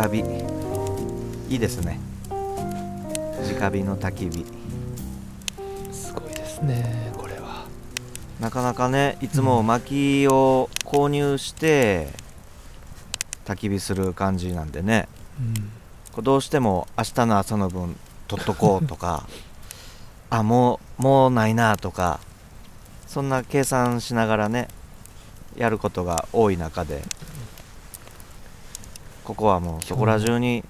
直火。いいですね。直火の焚き火。すごいですねこれは。なかなかねいつも薪を購入して焚き火する感じなんでね。うん。どうしても明日の朝の分取っとこうとか あもうもうないなとかそんな計算しながらねやることが多い中でここはもうそこら中に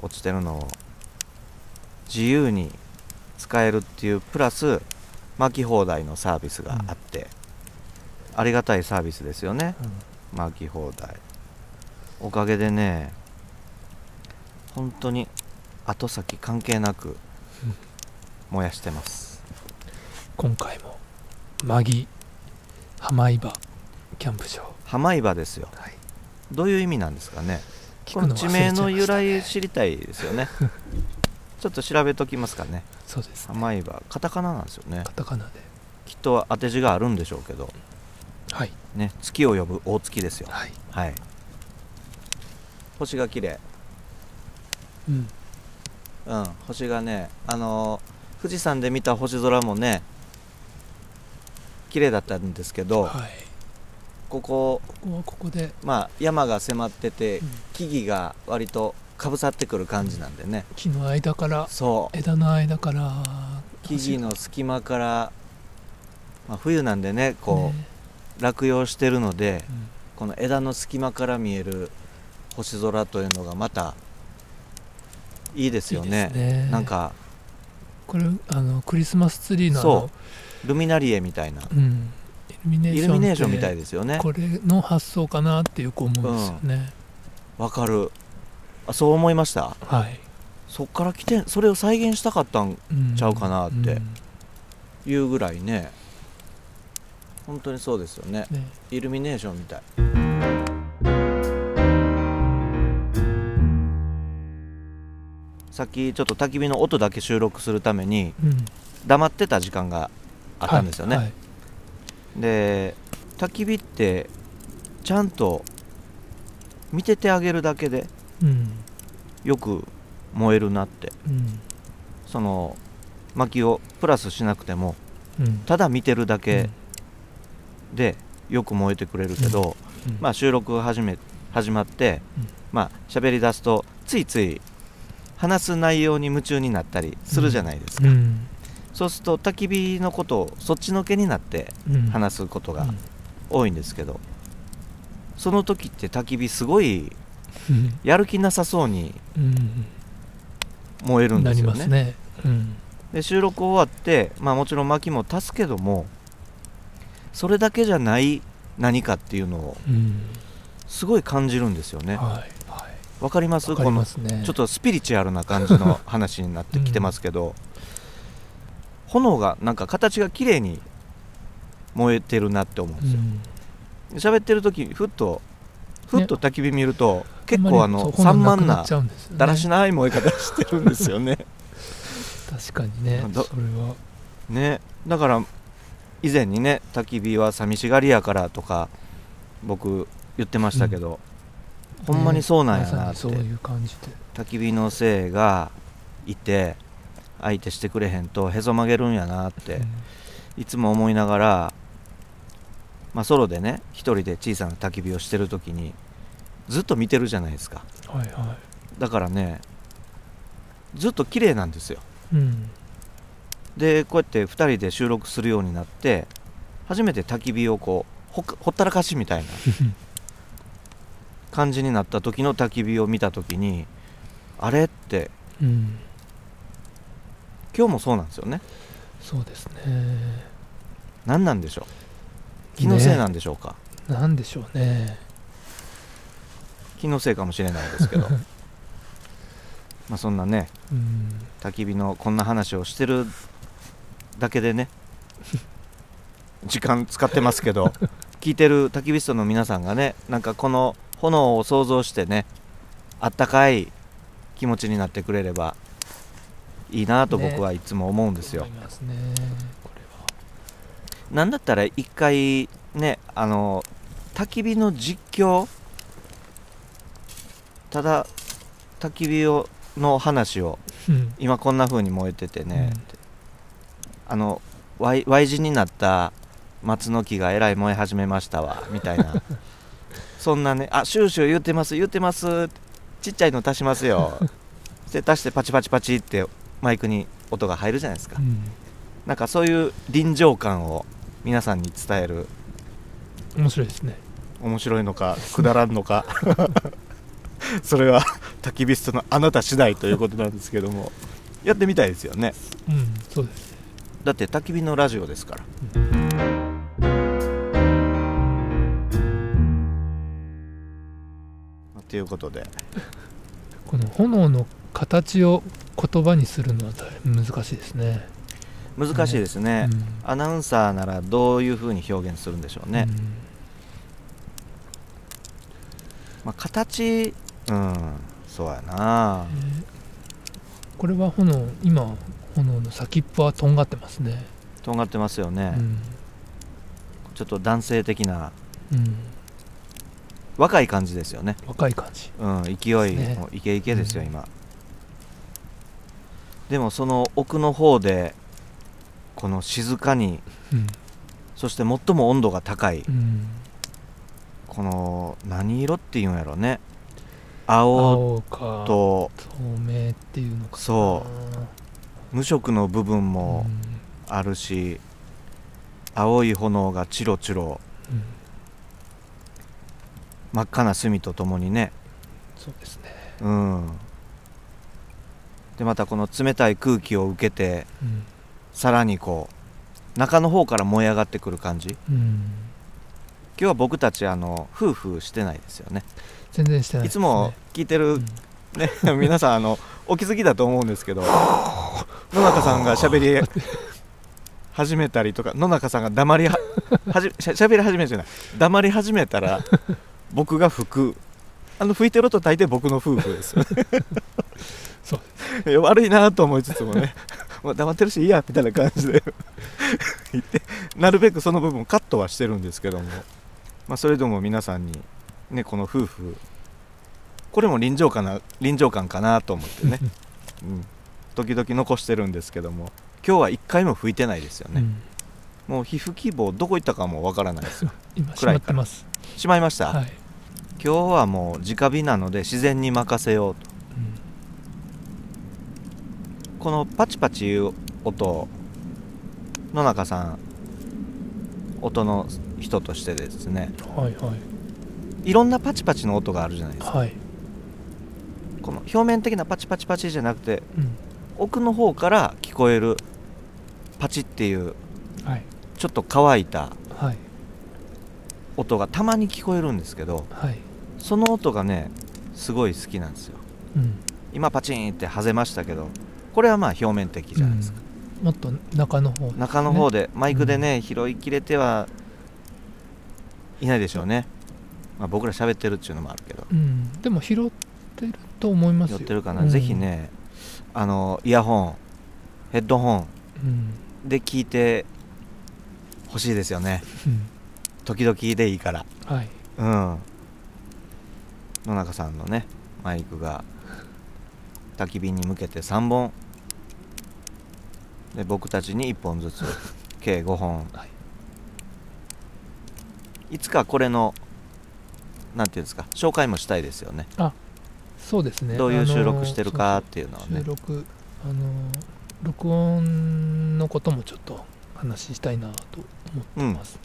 落ちてるのを自由に使えるっていうプラス巻き放題のサービスがあって、ありがたいサービスですよね。巻き放題。おかげでね本当に後先関係なく燃やしてます。今回もマギ浜井場キャンプ場。浜井場ですよ。はい。どういう意味なんですかね？聞この地名の由来し知りたいですよね。ちょっと調べときますかね。そうです浜井場カタカナなんですよね。カタカナで。きっと当て字があるんでしょうけど。はい。ね月を呼ぶ大月ですよ。はい。はい。星が綺麗。うん。うん星がねあのー富士山で見た星空もね綺麗だったんですけど、はいここここはここで。まあ山が迫っててうん。木々が割とかぶさってくる感じなんでね。木の間からそう。枝の間から。木々の隙間から、まあ、冬なんでねこね。う落葉してるのでうん。この枝の隙間から見える星空というのがまたいいですよね。ね。なんかこれあのクリスマスツリーのあそのルミナリエみたいな。うん。イルミネーイションってルミネーションみたいですよね。これの発想かなってよく思うんですよね、わかる。あそう思いました？はい、そっから来てそれを再現したかったんうんちゃうかなってうん。いうぐらいね。本当にそうですよね。ね。イルミネーションみたい。さっきちょっと焚き火の音だけ収録するためにうん。黙ってた時間があったんですよね、はいはいで焚き火ってちゃんと見ててあげるだけでうん。よく燃えるなって。うん。その薪をプラスしなくてもうん。ただ見てるだけでよく燃えてくれるけど、うん。まあ、収録始め始まって、うん。まあ喋り出すとついつい話す内容に夢中になったりするじゃないですか、うんそうすると焚き火のことをそっちのけになってうん。話すことがうん。多いんですけど、その時って焚き火すごいうん。やる気なさそうにうん。燃えるんですよね。ね。うん。で収録終わって、まあ、もちろん薪も足すけどもそれだけじゃない何かっていうのをうん。すごい感じるんですよね。はいはい。わかります？わかりこのちょっとスピリチュアルな感じの話になってきてますけど、炎がなんか形が綺麗に燃えてるなって思うんですよ。うん。喋、ってる時ふっとふっと焚き火見ると、結んまり構あの散漫なだらしない燃え方してるんですよね。確かにねどそれは。ね。だから以前にね焚き火は寂しがりやからとか僕言ってましたけど、ほんまにそうなんやなって、まそういう感じで。焚き火のせいがいて相手してくれへんとへそ曲げるんやなって、いつも思いながら、まあ、ソロでね一人で小さな焚き火をしてる時にずっと見てるじゃないですか。うんはい。はだからねずっと綺麗なんですよ。いうん。でこうやって2人で収録するようになって初めて焚き火をこうほっほったらかしみたいな 感じになった時の焚き火を見た時にあれってうん今日もそうなんですよね。そうですね。何なんでしょう？気のせいなんでしょうか、なんでしょうね。気のせいかもしれないですけど。まあそんなねうん。焚き火のこんな話をしてるだけでね 時間使ってますけど聞いてる焚き火ストの皆さんがねなんかこの炎を想像してねあったかい気持ちになってくれればいいなとね僕はいつも思うんですよ、なんだったら一回ねあの焚き火の実況？ただ焚き火をの話をうん。今こんな風に燃えててね、うん。あの Y, y 字になった松の木がえらい燃え始めましたわみたいな。そんなねあシューシュー言ってます言ってます。ちっちゃいの足しますよ。で足してパチパチパチってマイクに音が入るじゃないですか。うん。なんかそういう臨場感を皆さんに伝える。面白いですね。面白いのかくだらんのか。それは 焚き火ストのあなた次第ということなんですけども。やってみたいですよね。うんそうです。だって焚き火のラジオですから。ということで。この炎の形を言葉にするのは難しいですね。難しいですね、うん。アナウンサーならどういうふうに表現するんでしょうね、うん。まあ、形。うんそうやな。えーこれは炎今炎の先っぽはとんがってますね、とんがってますよね、うん。ちょっと男性的な。うん、若い感じですよね。若い感じ。うん、勢い。ね。もイケイケですよ、うん。今でもその奥の方でこの静かにうん、そして最も温度が高いうん、この何色っていうんやろね。青と透明っていうのかな。そ無色の部分もうん。あるし青い炎がチロチロうん。真っ赤な炭とともにね。そうですね、うんでまたこの冷たい空気を受けてうん。さらにこう中の方から燃え上がってくる感じ。うん、今日は僕たちあの夫婦してないですよね。全然してないね、いつも聞いてる、うん。ね 皆さんあのお気づきだと思うんですけど野中さんがしゃべり始めたりとか野中さんが黙りははじしゃしゃべり始めじゃない。黙り始めたら僕が吹くあの吹いてる音大抵僕の夫婦ですよね。そう。悪いなと思いつつもね。黙ってるしいいやみたいな感じで。言ってなるべくその部分をカットはしてるんですけども、まあ、それでも皆さんにねこの夫婦これも臨場感な臨場感かなと思ってね、うん、時々残してるんですけども。今日は一回も吹いてないですよね、うん。もう皮膚希望どこ行ったかもわからないですよ。今閉まってます。しまいました、はい、今日はもう直火なので自然に任せようと。このパチパチいう音野中さん音の人としてですね。うん、はいはい。いろんなパチパチの音があるじゃないですか。はい、この表面的なパチパチパチじゃなくてうん。奥の方から聞こえるパチっていうはい。ちょっと乾いたはい。音がたまに聞こえるんですけどはい、その音がねすごい好きなんですよ。うん、今パチンって外れましたけどこれはまあ表面的じゃないですか、うん、もっと中の方、中の方で、マイクでね、拾いきれてはいないでしょうね、まあ、僕ら喋ってるっていうのもあるけど。うん、でも拾ってると思いますよ。拾ってるかな、うん。ぜひねあのイヤホンヘッドホンうん。で聞いてほしいですよね。うん。時々でいいから。はい。うん野中さんのねマイクが焚き火に向けて3本。で僕たちに1本ずつ 計5本。はい。いつかこれのなんていうんですか紹介もしたいですよね。そうですね。どういう収録してるかっていうのをね。収録あの録音のこともちょっと話したいなと思ってますね、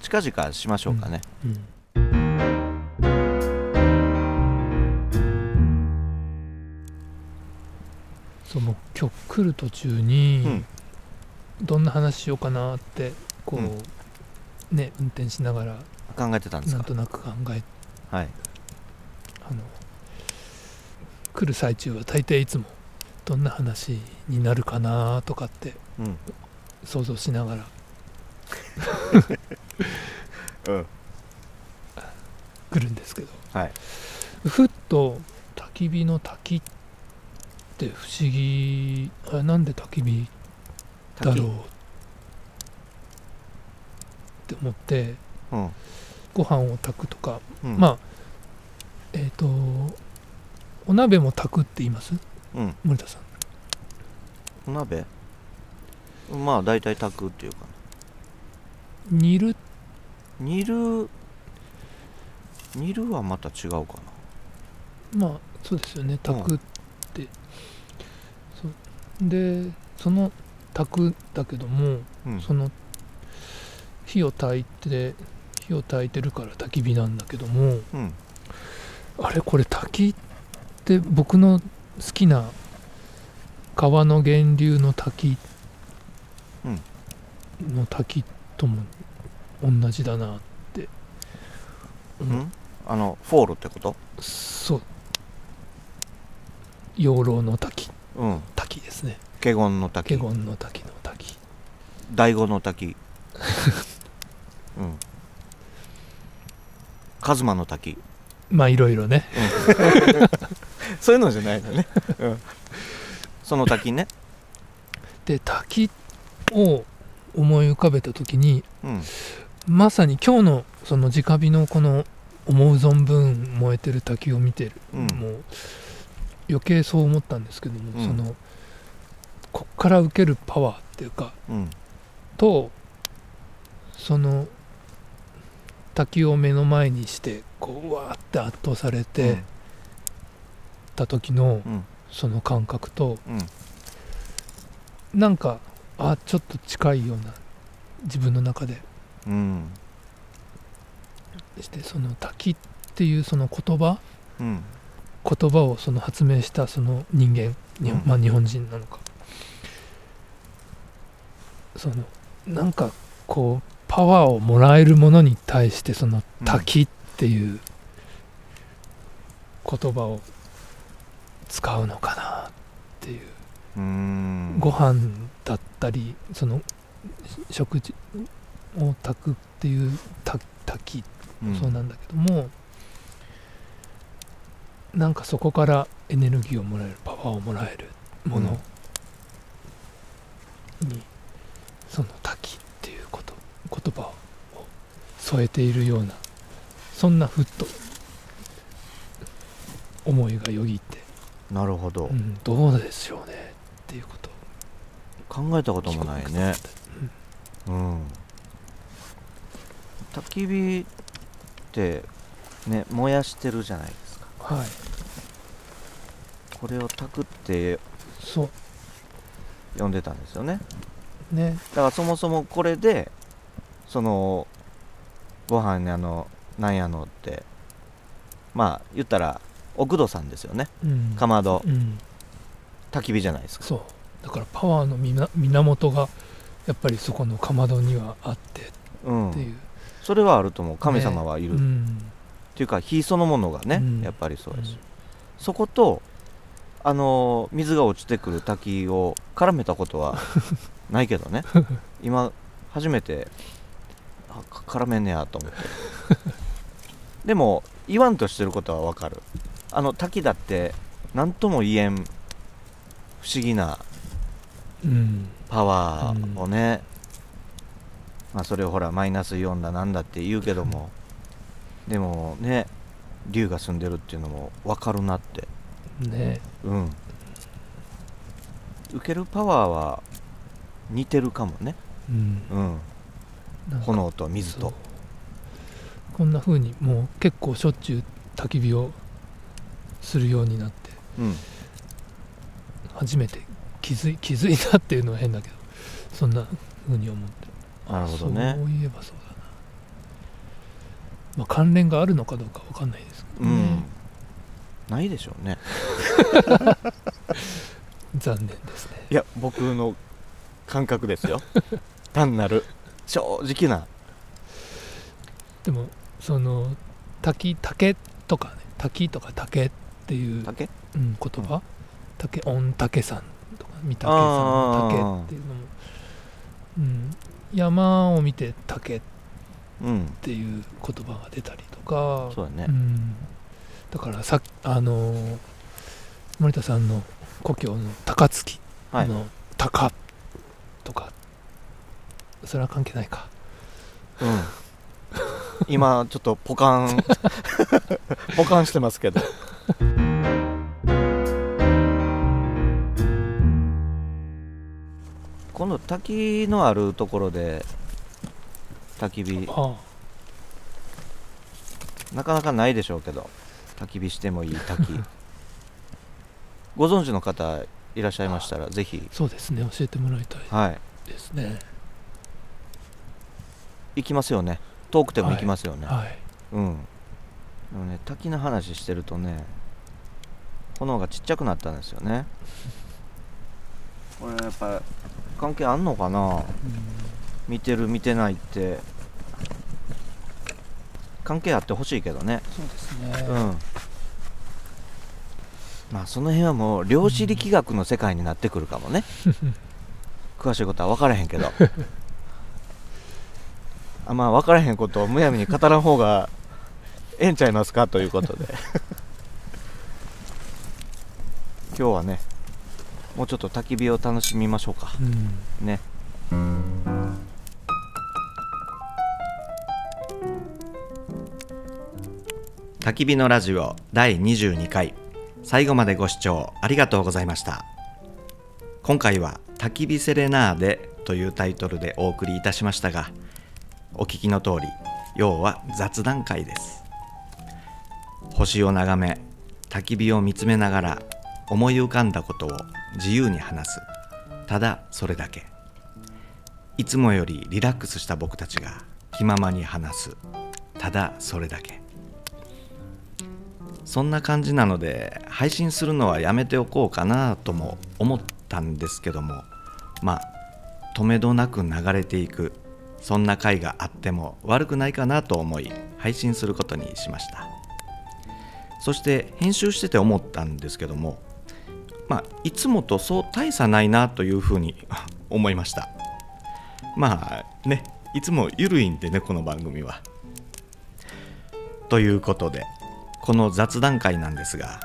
近々しましょうかね、うんそうもう今日来る途中に、うん。どんな話しようかなってこう、ね運転しながら考えてたんですか？なんとなく考えはい。あの来る最中は大抵いつもどんな話になるかなとかってうん。想像しながら。うん。来るんですけど。はい。ふっと焚き火の滝って不思議あなんで焚き火だろうって思ってうん。ご飯を炊くとか、うん。まあえっ、とお鍋も炊くって言います？うん。森田さん。お鍋？まあ大体炊くっていうか。煮る？煮る？煮るはまた違うかまあそうですよね。炊くって、でその炊くだけどもなうん。その火を焚いて火を焚いてるから焚き火なんだけどもうん。あれこれ焚きって僕の好きな川の源流の滝の滝とも同じだなって思う。ん？あのフォールってこと？そう。養老の滝うん滝ですね。華厳の滝。華厳の滝の滝。醍醐の滝。うん。カズマの滝。まあいろいろね。そういうのじゃないのね、うん、その滝ね。で滝を思い浮かべた時にうん。まさに今日のその直火のこの思う存分燃えてる滝を見てる、うん。もう余計そう思ったんですけども、うん。そのこっから受けるパワーっていうかうん。とその滝を目の前にしてこううわーって圧倒されてた時のうん。その感覚とうん。なんかあちょっと近いような自分の中で。うん。してその滝っていうその言葉うん。言葉をその発明したその人間、にうん。まあ、日本人なのかそのなんかこうパワーをもらえるものに対してそのうん滝っていう言葉を使うのかなっていう。うん。ご飯だったりその食事を炊くっていうた炊きうん。そうなんだけども、なんかそこからエネルギーをもらえるパワーをもらえるものに、その滝っていうこと言葉を添えているようなそんなふっと思いがよぎって、なるほど、うん、どうでしょうねっていうこと。を考えたこともないね。うん。焚き火ってね燃やしてるじゃないですか。はい。これを焚くってそ呼んでたんですよね。うね。だからそもそもこれでそのご飯にあのなんやのってまあ言ったら奥戸さんですよね。うん。かまど。うん。焚き火じゃないですか。そう。だからパワーの源がやっぱりそこのかまどにはあって。うん。っていう、それはあると思う。神様はいる、っうん。ていうか火そのものがね、うん。やっぱりそうです、そことあの水が落ちてくる滝を絡めたことは ないけどね。今初めてあか絡めんねやと思って。でも言わんとしてることはわかる。あの滝だって何とも言えん不思議なうん。パワーをね、まあそれをほらマイナスイオンだなんだって言うけども。でもね竜が住んでるっていうのも分かるなって。ね。うん。受けるパワーは似てるかもね。うん。うん。炎と水と。こんな風にもう結構しょっちゅう焚き火をするようになって。うん。初めて気づい気づいたっていうのは変だけどそんな風に思って。なるほどね。そういえばそうだな。まあ関連があるのかどうかわかんないですけど。ね、うん。ないでしょうね。残念ですね。いや僕の感覚ですよ。単なる。正直な。でもその滝竹とかね。滝とか竹っていう、竹？うん、言葉？竹御嶽山とか三竹あー山の竹っていうのも、うん、山を見て竹っうんていう言葉が出たりとか。そうだね。うん、だからさあのー森田さんの故郷の高槻はい。の「鷹」とかそれは関係ないか。うん。今ちょっとポカン。ポカンしてますけど。今度滝のあるところで焚き火。なかなかないでしょうけど焚き火してもいい滝 ご存知の方いらっしゃいましたらぜひ。そうですね。教えてもらいたいはい。ですね。行きますよね。遠くても行きますよね、はい。うん。でもね滝の話してるとね炎がちっちゃくなったんですよね。これやっぱ関係あんのかな？見てる見てないって。関係あってほしいけどね。そうですね、うんまあその辺はもう量子力学の世界になってくるかもね。詳しいことは分からへんけど。あまあ分からへんことをむやみに語らん方がええんちゃいますかということで。今日はねもうちょっと焚き火を楽しみましょうか。うん。ね。焚き火のラジオ第22回最後までご視聴ありがとうございました。今回は「焚き火セレナーデ」というタイトルでお送りいたしましたがお聞きの通り要は雑談会です。星を眺め焚き火を見つめながら思い浮かんだことを自由に話す。ただそれだけ。いつもよりリラックスした僕たちが気ままに話す。ただそれだけ。そんな感じなので配信するのはやめておこうかなとも思ったんですけどもまあ止めどなく流れていくそんな回があっても悪くないかなと思い配信することにしました。そして編集してて思ったんですけどもまあいつもとそう大差ないなというふうに 思いました。まあねいつもゆるいんでねこの番組は。ということでこの雑談会なんですが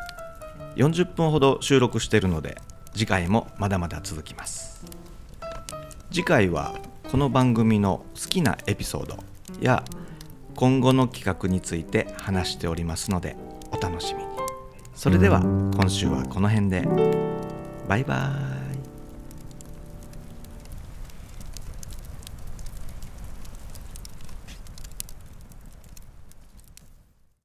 40分ほど収録しているので次回もまだまだ続きます。次回はこの番組の好きなエピソードや今後の企画について話しておりますのでお楽しみに。それでは今週はこの辺で。バイバーイ